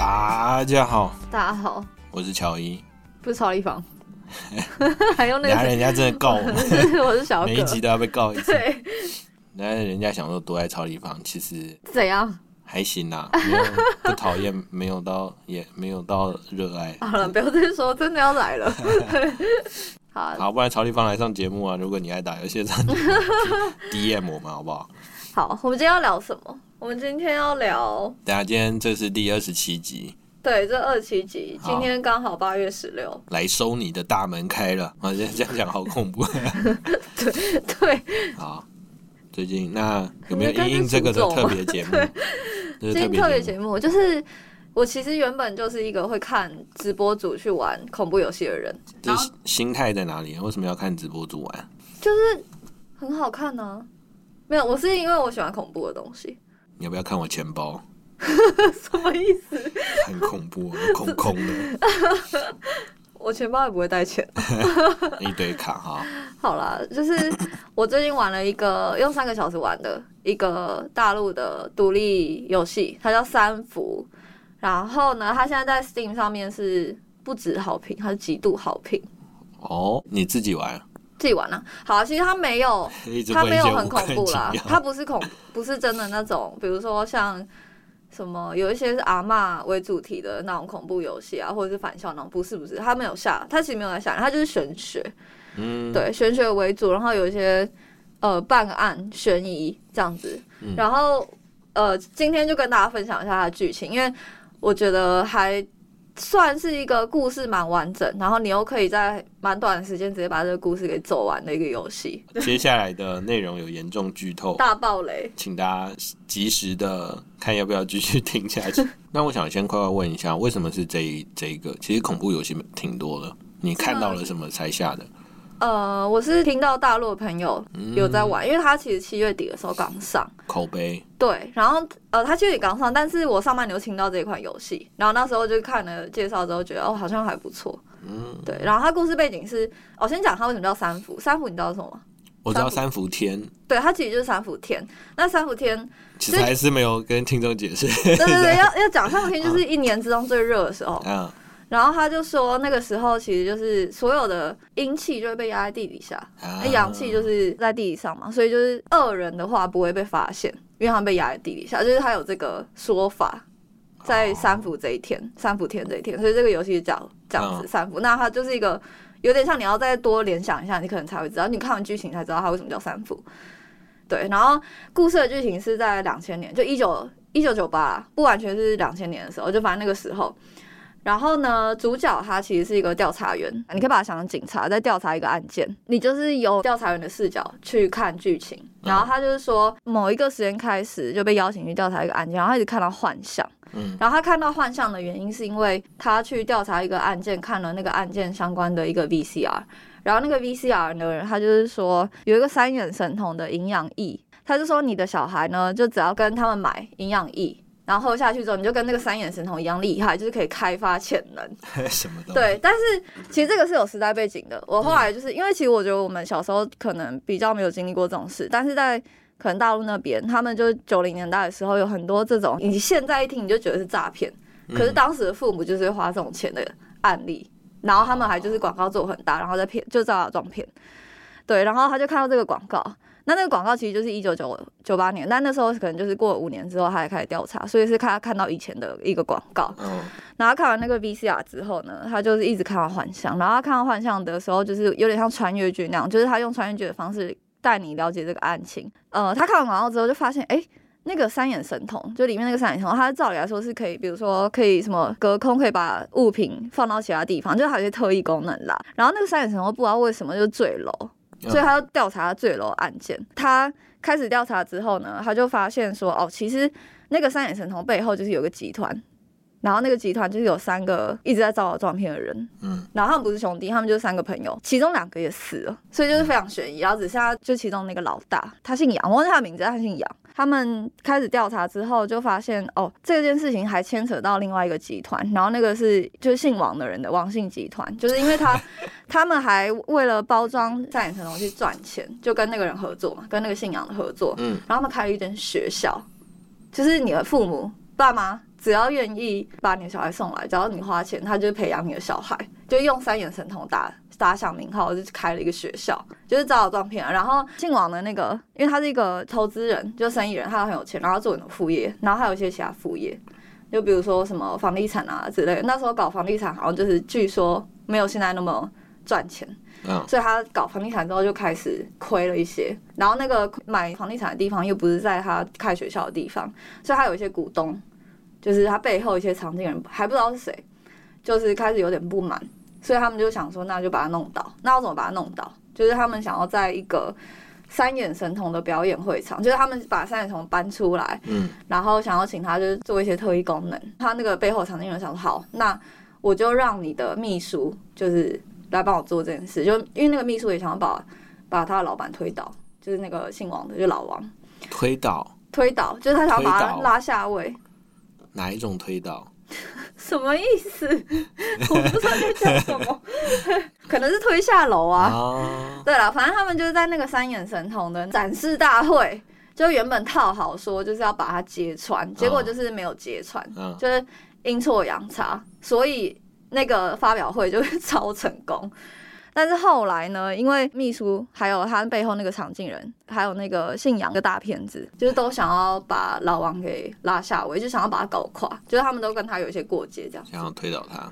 大家好，大家好，我是乔伊。不是超立方，还用那个人家真的告我们，我是小葛，每一集都要被告一次。对，然后人家想说多爱曹立芳，其实怎样？还行啦，不讨厌，没有到也没有到热爱。好了，不要再说，真的要来了。好，好，不然曹立芳来上节目啊！如果你爱打游戏，上节目 DM 我们好不好？好，我们今天要聊什么？我们今天要聊，等下今天这是第二十七集，对，这二七集，今天刚好八月十六，来收你的大门开了。啊，这样这样讲好恐怖。对对，好，最近那有没有因应这个的特别节目？这是今天特别节目。就是。我其实原本就是一个会看直播主去玩恐怖游戏的人，这是心态在哪里？为什么要看直播主玩？就是很好看呢、没有，我是因为我喜欢恐怖的东西。你要不要看我钱包？什么意思？很恐怖，空空的 我钱包也不会带钱。一堆卡哈。好啦，就是我最近玩了一个用三个小时玩的一个大陆的独立游戏，它叫三伏。然后呢，它现在在 Steam 上面是不止好评，它是极度好评。哦，你自己玩，自己玩啊，好啊，其实它没有，一直它没有很恐怖啦它不是恐，不是真的那种，比如说像什么有一些是阿嬷为主题的那种恐怖游戏啊，或者是反校那种，不是不是，它没有下，它其实没有在下，它就是玄学，嗯，对，玄学为主，然后有一些呃办案悬疑这样子，嗯。然后呃今天就跟大家分享一下它的剧情，因为我觉得还算是一个故事蛮完整，然后你又可以在蛮短的时间直接把这个故事给走完的一个游戏，接下来的内容有严重剧透，大暴雷。请大家及时的看要不要继续听下去。那我想先快快问一下，为什么是这一这一个？其实恐怖游戏挺多的，你看到了什么才下的？呃，我是听到大陆的朋友嗯有在玩，因为他其实七月底的时候刚上，口碑，对，然后呃，他七月底刚上，但是我上半年就听到这款游戏，然后那时候就看了介绍之后，觉得哦好像还不错，嗯，对，然后它故事背景是，我、先讲它为什么叫三伏，三伏你知道是什么吗？我知道三三伏天，对，它其实就是三伏天。那三伏天，其实还是没有跟听众解释。对对对，要要讲三伏天就是一年之中最热的时候。嗯，然后他就说，那个时候其实就是所有的阴气就会被压在地底下，啊那阳气就是在地底上嘛，所以就是恶人的话不会被发现，因为他们被压在地底下，就是他有这个说法，在三伏这一天，三伏天这一天，所以这个游戏是叫这样子嗯三伏，那它就是一个有点像你要再多联想一下，你可能才会知道，你看完剧情才知道它为什么叫三伏。对，然后故事的剧情是在两千年，就一九一九九八，不完全是两千年的时候，就反正那个时候。然后呢，主角他其实是一个调查员，你可以把他想成警察在调查一个案件，你就是由调查员的视角去看剧情。然后他就是说，某一个时间开始就被邀请去调查一个案件，然后他一直看到幻象。嗯然后他看到幻象的原因是因为他去调查一个案件，看了那个案件相关的一个 VCR。然后那个 VCR 的人，他就是说有一个三眼神童的营养液，他就说你的小孩呢，就只要跟他们买营养液，然后喝下去之后，你就跟那个三眼神童一样厉害，就是可以开发潜能。什么东西？对，但是其实这个是有时代背景的。我后来就是因为其实我觉得我们小时候可能比较没有经历过这种事，但是在可能大陆那边，他们就九零年代的时候有很多这种，你现在一听你就觉得是诈骗，可是当时的父母就是会花这种钱的案例，然后他们还就是广告做很大，然后再骗，就造假撞骗。对，然后他就看到这个广告，那那个广告其实就是一九九九八年，但那时候可能就是过了五年之后，他才开始调查，所以是看看到以前的一个广告。嗯，然后看完那个 VCR 之后呢，他就是一直看到幻象，然后他看到幻象的时候，就是有点像穿越剧那样，就是他用穿越剧的方式带你了解这个案情。呃，他看完广告之后就发现，哎。那个三眼神童，就里面那个三眼神童，它照理来说是可以，比如说可以什么隔空，可以把物品放到其他地方，就还有一些特异功能啦。然后那个三眼神童不知道为什么就坠楼，所以他就调查坠楼案件。他开始调查之后呢，他就发现说，哦，其实那个三眼神童背后就是有个集团，然后那个集团就是有三个一直在招摇撞骗的人，嗯，然后他们不是兄弟，他们就是三个朋友，其中两个也死了，所以就是非常悬疑。然后只剩下就其中那个老大，他姓杨，我忘记他的名字，他姓杨。他们开始调查之后，就发现哦，这件事情还牵扯到另外一个集团，然后那个是就是姓王的人的王姓集团，就是因为他 他们还为了包装三眼成龙去赚钱，就跟那个人合作嘛，跟那个姓杨的合作，嗯，然后他们开了一间学校，就是你的父母爸妈只要愿意把你的小孩送来，只要你花钱，他就培养你的小孩，就用三眼神童打打响名号，就开了一个学校，就是招摇撞骗啊。然后姓王的那个，因为他是一个投资人，就生意人，他很有钱，然后做很多副业，然后还有一些其他副业，就比如说什么房地产啊之类的。那时候搞房地产好像就是据说没有现在那么赚钱。嗯，所以他搞房地产之后就开始亏了一些，然后那个买房地产的地方又不是在他开学校的地方，所以他有一些股东，就是他背后一些常见人还不知道是谁，就是开始有点不满，所以他们就想说，那就把他弄倒。那要怎么把他弄倒？就是他们想要在一个三眼神童的表演会场，就是他们把三眼神童搬出来，嗯，然后想要请他就是做一些特异功能。他那个背后常见人想说，好，那我就让你的秘书就是。来帮我做这件事，就因为那个秘书也想要把把他的老板推倒，就是那个姓王的，就老王推倒，推倒，就是他想要把他拉下位。哪一种推倒？什么意思？我不知道在讲什么，可能是推下楼啊。对了，反正他们就是在那个三眼神童的展示大会，就原本套好说就是要把它揭穿，结果就是没有揭穿，就是阴错阳差，所以。那个发表会就是超成功，但是后来呢，因为秘书还有他背后那个场景人，还有那个信仰的大骗子，就是都想要把老王给拉下位，就想要把他搞垮，就是他们都跟他有一些过节，这样想要推倒他。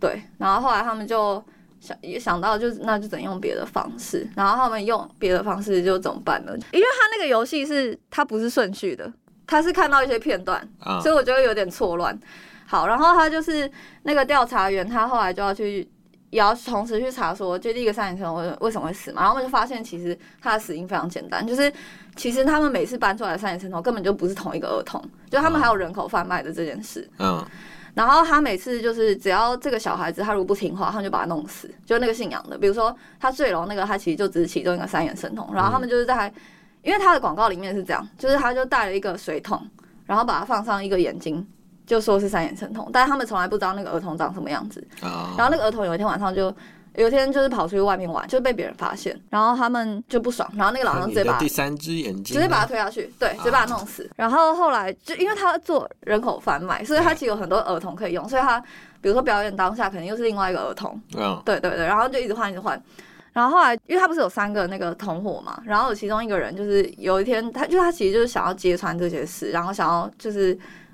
对，然后后来他们就想也想到，就是那就怎用别的方式，然后他们用别的方式就怎么办呢？因为他那个游戏是他不是顺序的，他是看到一些片段，所以我觉得有点错乱。好，然后他就是那个调查员，他后来就要去，也要同时去查说，就第一个三眼神为为什么会死嘛？然后我们就发现，其实他的死因非常简单，就是其实他们每次搬出来的三眼神童根本就不是同一个儿童，就他们还有人口贩卖的这件事。嗯。然后他每次就是只要这个小孩子他如果不听话，他们就把他弄死。就那个信仰的，比如说他坠楼那个，他其实就只是其中一个三眼神童。然后他们就是在，因为他的广告里面是这样，就是他就带了一个水桶，然后把它放上一个眼睛。就说是三眼神童，但是他们从来不知道那个儿童长什么样子。然后那个儿童有一天晚上就，有一天就是跑出去外面玩，就被别人发现，然后他们就不爽，然后那个老人直接把第三只眼睛直接把他推下去，对，直接把他弄死。然后后来就因为他做人口贩卖，所以他其实有很多儿童可以用，所以他比如说表演当下肯定又是另外一个儿童。嗯，对对对，然后就一直换一直换。然后后来因为他不是有三个那个同伙嘛，然后其中一个人就是有一天他就他其实就是想要揭穿这些事，然后想要就是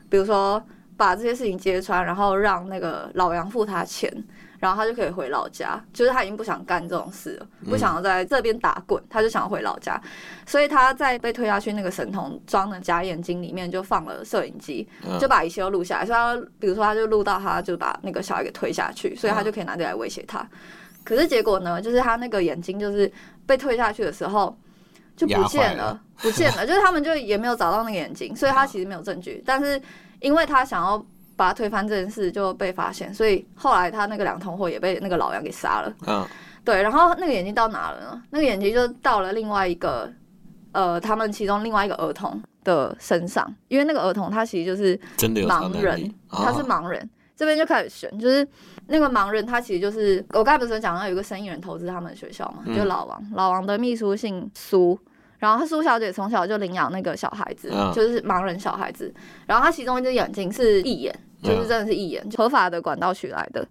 比如说。把这些事情揭穿，然后让那个老杨付他钱，然后他就可以回老家。就是他已经不想干这种事了，不想要在这边打滚，他就想要回老家。所以他在被推下去那个神童装的假眼睛里面就放了摄影机，就把一切都录下来。所以他比如说他就录到他就把那个小孩给推下去，所以他就可以拿这来威胁他。可是结果呢，就是他那个眼睛就是被推下去的时候就不见了，不见了。就是他们就也没有找到那个眼睛，所以他其实没有证据，但是。因为他想要把他推翻这件事就被发现，所以后来他那个两同伙也被那个老杨给杀了。嗯，对，然后那个眼睛到哪了呢？那个眼睛就到了另外一个，呃，他们其中另外一个儿童的身上，因为那个儿童他其实就是真的盲人，他是盲人。这边就开始选，就是那个盲人他其实就是我刚才不是讲到有一个生意人投资他们学校嘛，就老王，老王的秘书姓苏。然后苏小姐从小就领养那个小孩子，就是盲人小孩子。然后她其中一只眼睛是义眼，就是真的是义眼，合法的管道取来的。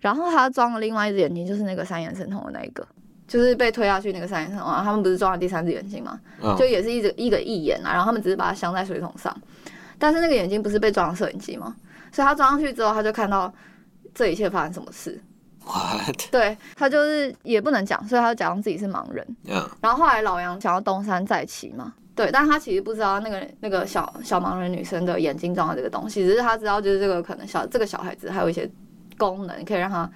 然后她装了另外一只眼睛，就是那个三眼神童的那一个，就是被推下去那个三眼神童。他们不是装了第三只眼睛吗？就也是一只一个义眼啊。然后他们只是把它镶在水桶上，但是那个眼睛不是被装了摄影机吗？所以他装上去之后，他就看到这一切发生什么事。对他就是也不能讲，所以他就假装自己是盲人。嗯，然后后来老杨想要东山再起嘛，对，但他其实不知道那个那个小小盲人女生的眼睛装的这个东西，只是他知道就是这个可能小这个小孩子还有一些功能可以让他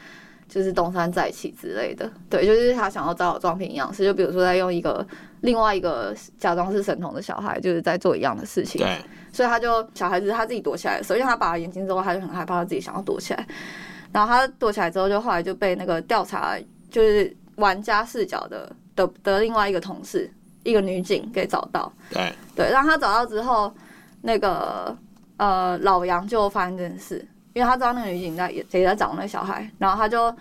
就是东山再起之类的。对，就是他想要找装瓶一样是，就比如说在用一个另外一个假装是神童的小孩，就是在做一样的事情。对，所以他就小孩子他自己躲起来，首先他拔了眼睛之后，他就很害怕，他自己想要躲起来。然后他躲起来之后，就后来就被那个调查，就是玩家视角的的的另外一个同事，一个女警给找到。对对，让他找到之后，那个呃老杨就发生这件事，因为他知道那个女警在也在找那个小孩，然后他就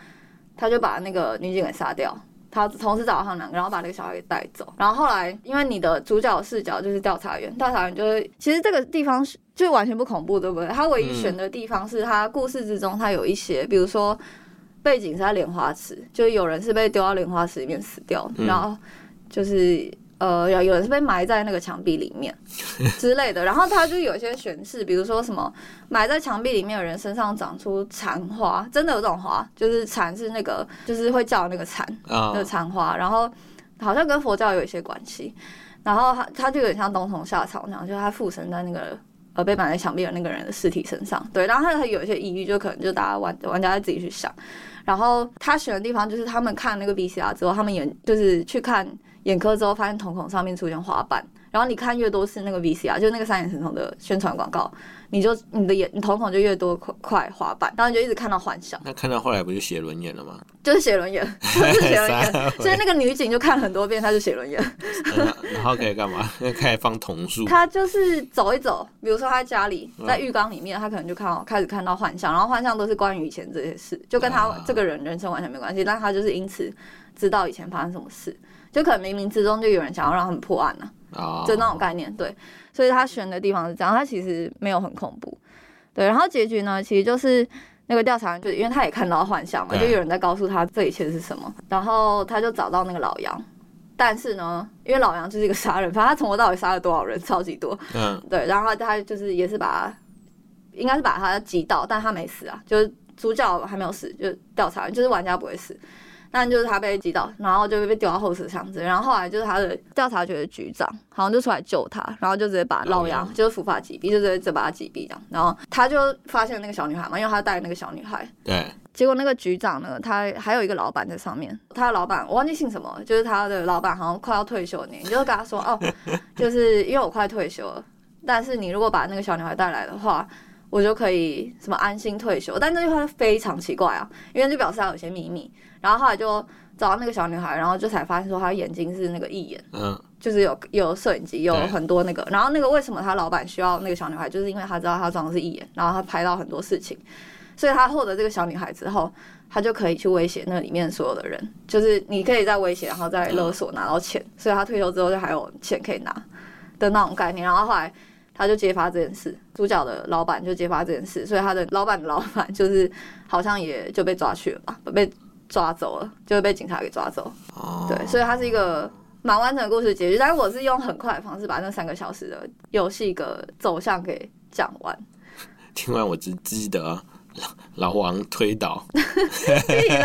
他就把那个女警给杀掉，他同时找到他们两个，然后把那个小孩给带走。然后后来，因为你的主角视角就是调查员，调查员就是其实这个地方是就完全不恐怖，对不对？他唯一选的地方是他故事之中，他有一些，比如说背景是在莲花池，就是有人是被丢到莲花池里面死掉，然后就是。呃，有有人是被埋在那个墙壁里面 之类的，然后他就有一些玄事，比如说什么埋在墙壁里面的人身上长出蝉花，真的有这种花，就是蝉是那个就是会叫那个蝉啊。的蝉花，然后好像跟佛教有一些关系，然后他他就有点像冬虫夏草那样，就是他附身在那个呃被埋在墙壁的那个人的尸体身上，对，然后他有一些疑虑，就可能就大家玩玩家自己去想，然后他选的地方就是他们看那个 VCR 之后，他们也就是去看。眼科之后，发现瞳孔上面出现花瓣，然后你看越多次那个 VCR，就那个三眼神童的宣传广告，你就你的眼你瞳孔就越多块块花瓣，然后你就一直看到幻想，那看到后来不就写轮眼了吗？就是写轮眼，就是写轮 眼，所以那个女警就看很多遍，她就写轮眼。嗯然后可以干嘛？开始放瞳术，她就是走一走，比如说她在家里，嗯在浴缸里面，她可能就看到开始看到幻象，然后幻象都是关于以前这些事，就跟她啊这个人人生完全没关系，但她就是因此知道以前发生什么事，就可能冥冥之中就有人想要让他们破案呢、啊，就那种概念，对，所以他选的地方是这样，他其实没有很恐怖，对，然后结局呢，其实就是那个调查员，就因为他也看到幻象嘛，就有人在告诉他这一切是什么，然后他就找到那个老杨，但是呢，因为老杨就是一个杀人犯，他从头到尾杀了多少人，超级多，嗯。对，然后他就是也是把他，应该是把他击倒，但他没死啊，就是主角还没有死，就是调查员，就是玩家不会死。但就是他被击倒，然后就被丢到后车厢子，然后后来就是他的调查局的局长好像就出来救他，然后就直接把老老杨杨就是伏法击毙，就直接就把他击毙这样，然后他就发现那个小女孩嘛，因为他带那个小女孩，对，结果那个局长呢，他还有一个老板在上面，他的老板我忘记姓什么，就是他的老板好像快要退休的年纪，就跟他说哦，就是因为我快退休了，但是你如果把那个小女孩带来的话，我就可以什么安心退休。但这句话非常奇怪啊，因为就表示他有些秘密。然后后来就找到那个小女孩，然后就才发现说她眼睛是那个义眼，嗯。就是有有摄影机，有很多那个。然后那个为什么他老板需要那个小女孩，就是因为他知道她装的是义眼，然后他拍到很多事情，所以他获得这个小女孩之后，他就可以去威胁那里面所有的人，就是你可以再威胁，然后再勒索拿到钱，所以他退休之后就还有钱可以拿的那种概念。然后后来他就揭发这件事，主角的老板就揭发这件事，所以他的老板的老板就是好像也就被抓去了吧，被抓走了，就被警察给抓走。哦，对，所以它是一个蛮完整的故事结局，但是我是用很快的方式把那三个小时的游戏的走向给讲完。听完我只记得老 老王推倒，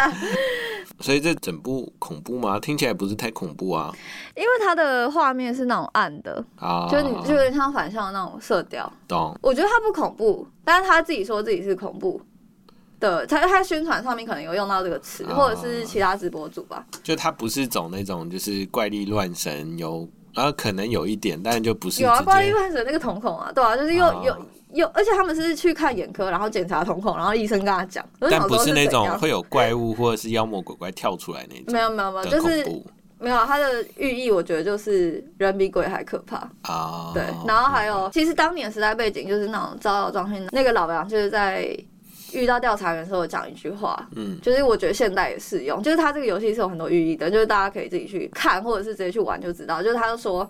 所以这整部恐怖吗？听起来不是太恐怖啊因为它的画面是那种暗的，啊，就是你就有点像反向的那种色调。懂我觉得它不恐怖，但是他自己说自己是恐怖的，他他宣传上面可能有用到这个词，哦或者是其他直播主吧。就他不是走那种就是怪力乱神，有然后可能有一点，但就不是有啊，怪力乱神那个瞳孔啊，对啊，就是又哦有有，而且他们是去看眼科，然后检查瞳孔，然后医生跟他讲，但不是那种会有怪物或者是妖魔鬼怪跳出来那种没有没有没有，就是没有它的寓意，我觉得就是人比鬼还可怕。啊。对，然后还有，其实当年时代背景就是那种招摇撞骗，那个老杨就是在遇到调查员的时候讲一句话，嗯就是我觉得现代也适用，就是他这个游戏是有很多寓意的，就是大家可以自己去看或者是直接去玩就知道。就是他就说，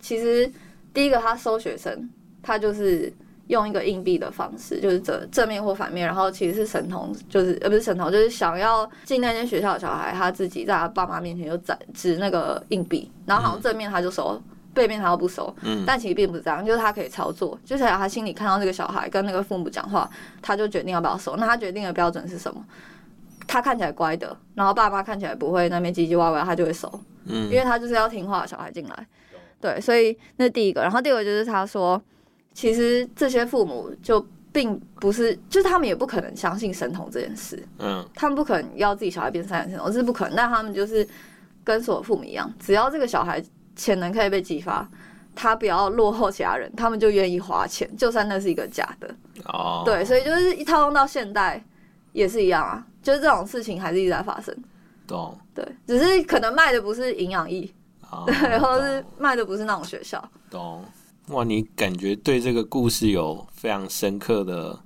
其实第一个他收学生，他就是用一个硬币的方式，就是正正面或反面，然后其实是神童，就是呃不是神童，就是想要进那间学校的小孩，他自己在他爸妈面前就指指那个硬币，然后好像正面他就收。背面他又不熟，嗯但其实并不是这样，就是他可以操作，就是他心里看到这个小孩跟那个父母讲话，他就决定要不要收。那他决定的标准是什么？他看起来乖的，然后爸妈看起来不会那边唧唧歪歪，他就会收，嗯因为他就是要听话的小孩进来。对，所以那第一个。然后第二个就是他说，其实这些父母就并不是，就是他们也不可能相信神童这件事，嗯他们不可能要自己小孩变三眼神童，这是不可能。但他们就是跟所有父母一样，只要这个小孩潜能可以被激发。他不要落后其他人，他们就愿意花钱，就算那是一个假的。哦，对，所以就是一套用到现代也是一样啊，就是这种事情还是一直在发生。懂，对，只是可能卖的不是营养液，哦对，或者是卖的不是那种学校。懂。哇，你感觉对这个故事有非常深刻的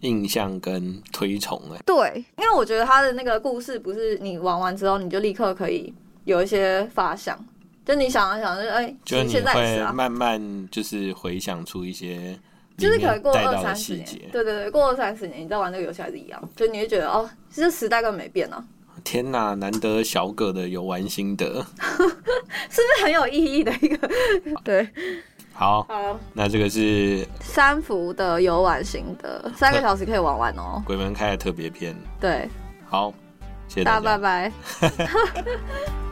印象跟推崇哎。对，因为我觉得他的那个故事不是你玩完之后你就立刻可以有一些发想，就你想一想，就哎，就你会慢慢就是回想出一些就是可能过二三十年，。对对对，过二三十年你再玩这个游戏还是一样，就你会觉得哦，其实时代根本没变啊，天哪，难得小葛的游玩心得。是不是很有意义的一个？对，好，好，那这个是三伏的游玩心得，三个小时可以玩完哦。鬼门开的特别篇。对，好，谢谢大大家家拜拜。